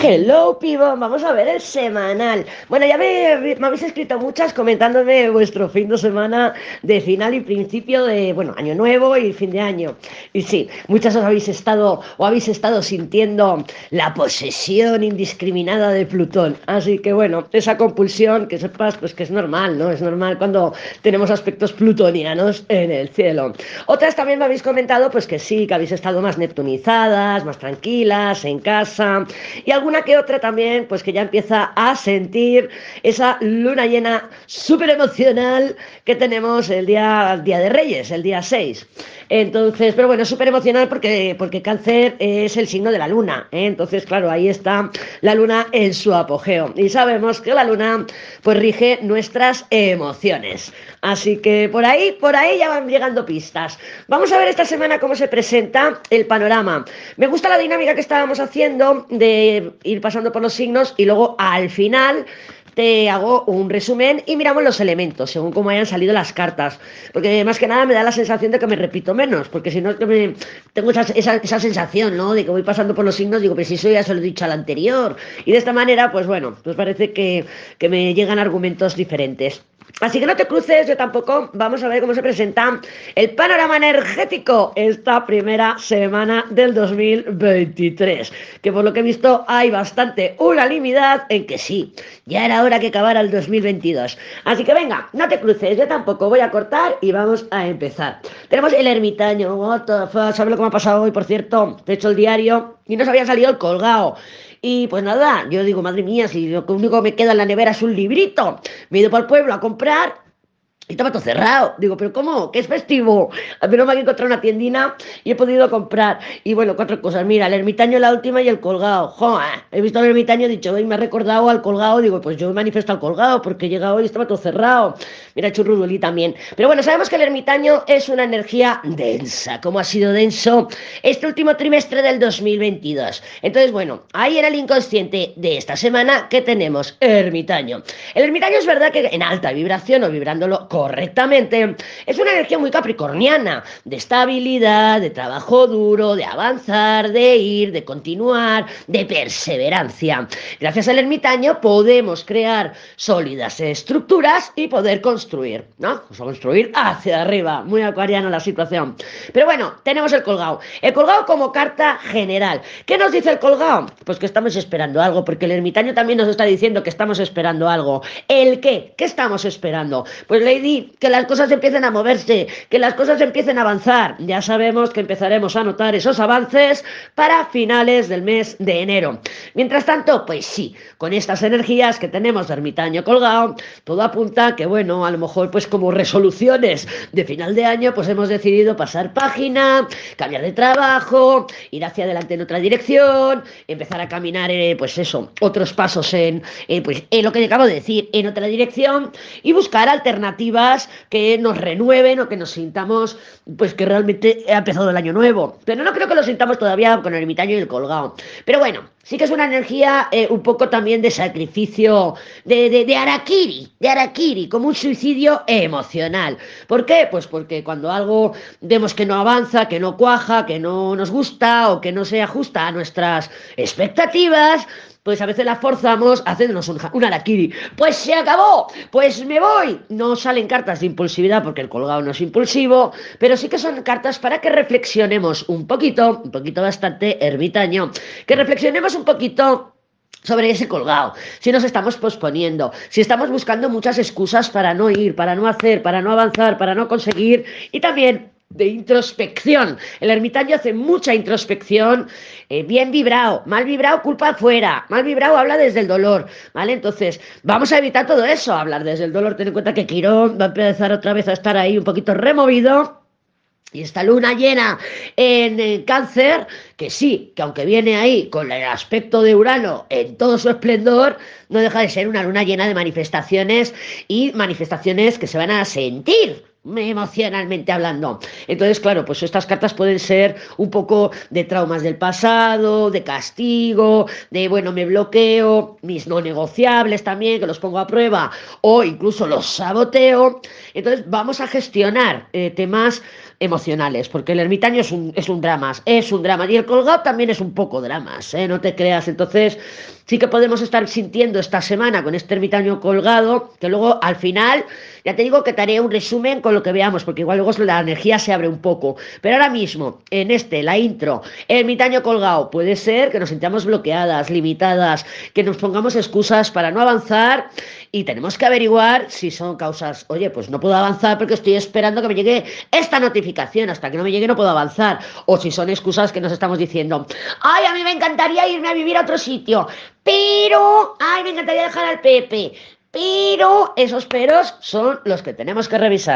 Hello, Pibón, vamos a ver el semanal. Bueno, ya me, me, habéis escrito muchas comentándome vuestro fin de semana de final y principio de, bueno, año nuevo y fin de año. Y sí, muchas os habéis estado o habéis estado sintiendo la posesión indiscriminada de Plutón. Así que bueno, esa compulsión, que sepas, pues que es normal, ¿no? Es normal cuando tenemos aspectos plutonianos en el cielo. Otras también me habéis comentado, pues que sí, que habéis estado más neptunizadas, más tranquilas, en casa y alguna que otra también, pues que ya empieza a sentir esa luna llena súper emocional que tenemos el día, día de Reyes, el día 6. Entonces, pero bueno, súper emocional porque, porque cáncer es el signo de la luna. ¿eh? Entonces, claro, ahí está la luna en su apogeo. Y sabemos que la luna pues rige nuestras emociones. Así que por ahí, por ahí ya van llegando pistas. Vamos a ver esta semana cómo se presenta el panorama. Me gusta la dinámica que estábamos haciendo de ir pasando por los signos y luego al final te hago un resumen y miramos los elementos, según cómo hayan salido las cartas. Porque más que nada me da la sensación de que me repito menos, porque si no, tengo esa, esa, sensación, ¿no? De que voy pasando por los signos, digo, pues si eso ya se lo he dicho al anterior. Y de esta manera, pues bueno, pues parece que, que me llegan argumentos diferentes. Así que no te cruces, yo tampoco. Vamos a ver cómo se presenta el panorama energético esta primera semana del 2023. Que por lo que he visto hay bastante unanimidad en que sí, ya era hora que acabara el 2022. Así que venga, no te cruces, yo tampoco. Voy a cortar y vamos a empezar. Tenemos el ermitaño. ¿Sabes lo que me ha pasado hoy, por cierto? He hecho el diario y nos había salido el colgado. Y pues nada, yo digo, madre mía, si lo único que me queda en la nevera es un librito, me he ido para el pueblo a comprar estaba todo cerrado. Digo, ¿pero cómo? ¿Qué es festivo? Menos mal que encontrado una tiendina y he podido comprar. Y bueno, cuatro cosas. Mira, el ermitaño la última y el colgado. He visto el ermitaño y he dicho, y me ha recordado al colgado. Digo, pues yo me manifiesto al colgado porque llega hoy y estaba todo cerrado. Mira, churrudulí también. Pero bueno, sabemos que el ermitaño es una energía densa, como ha sido denso este último trimestre del 2022. Entonces, bueno, ahí era el inconsciente de esta semana que tenemos ermitaño. El ermitaño es verdad que en alta vibración o vibrándolo correctamente, es una energía muy capricorniana, de estabilidad, de trabajo duro, de avanzar, de ir, de continuar, de perseverancia. Gracias al ermitaño podemos crear sólidas estructuras y poder construir, ¿no? Pues construir hacia arriba, muy acuariana la situación. Pero bueno, tenemos el colgado. El colgado como carta general. ¿Qué nos dice el colgado? Pues que estamos esperando algo, porque el ermitaño también nos está diciendo que estamos esperando algo. ¿El qué? ¿Qué estamos esperando? Pues Que las cosas empiecen a moverse, que las cosas empiecen a avanzar. Ya sabemos que empezaremos a notar esos avances para finales del mes de enero. Mientras tanto, pues sí, con estas energías que tenemos de ermitaño colgado, todo apunta que, bueno, a lo mejor pues como resoluciones de final de año, pues hemos decidido pasar página, cambiar de trabajo, ir hacia adelante en otra dirección, empezar a caminar, eh, pues eso, otros pasos en, eh, pues, en lo que acabo de decir, en otra dirección y buscar alternativas que nos renueven o que nos sintamos, pues que realmente ha empezado el año nuevo. Pero no creo que lo sintamos todavía con el ermitaño y el colgado. Pero bueno, sí que es una energía eh, un poco también de sacrificio, de, de, de Arakiri, de Arakiri, como un suicidio emocional. ¿Por qué? Pues porque cuando algo vemos que no avanza, que no cuaja, que no nos gusta o que no se ajusta a nuestras expectativas, pues a veces la forzamos haciéndonos un, un arakiri. Pues se acabó, pues me voy. No salen cartas de impulsividad porque el colgado no es impulsivo, pero sí que son cartas para que reflexionemos un poquito, un poquito bastante ermitaño, que reflexionemos un poquito sobre ese colgado, si nos estamos posponiendo, si estamos buscando muchas excusas para no ir, para no hacer, para no avanzar, para no conseguir y también de introspección. El ermitaño hace mucha introspección, eh, bien vibrado, mal vibrado, culpa afuera, mal vibrado habla desde el dolor, ¿vale? Entonces, vamos a evitar todo eso, hablar desde el dolor, ten en cuenta que Quirón va a empezar otra vez a estar ahí un poquito removido. Y esta luna llena en cáncer, que sí, que aunque viene ahí con el aspecto de Urano en todo su esplendor, no deja de ser una luna llena de manifestaciones y manifestaciones que se van a sentir emocionalmente hablando. Entonces, claro, pues estas cartas pueden ser un poco de traumas del pasado, de castigo, de, bueno, me bloqueo, mis no negociables también, que los pongo a prueba, o incluso los saboteo. Entonces, vamos a gestionar eh, temas emocionales, porque el ermitaño es un, es un drama, es un drama, y el colgado también es un poco dramas, ¿eh? no te creas. Entonces, sí que podemos estar sintiendo esta semana con este ermitaño colgado, que luego al final, ya te digo que te haré un resumen con lo que veamos, porque igual luego la energía se abre un poco. Pero ahora mismo, en este, la intro, ermitaño colgado, puede ser que nos sintamos bloqueadas, limitadas, que nos pongamos excusas para no avanzar y tenemos que averiguar si son causas, oye, pues no puedo avanzar porque estoy esperando que me llegue esta notificación, hasta que no me llegue no puedo avanzar, o si son excusas que nos estamos diciendo, ay, a mí me encantaría irme a vivir a otro sitio, pero, ay, me encantaría dejar al Pepe, pero esos peros son los que tenemos que revisar.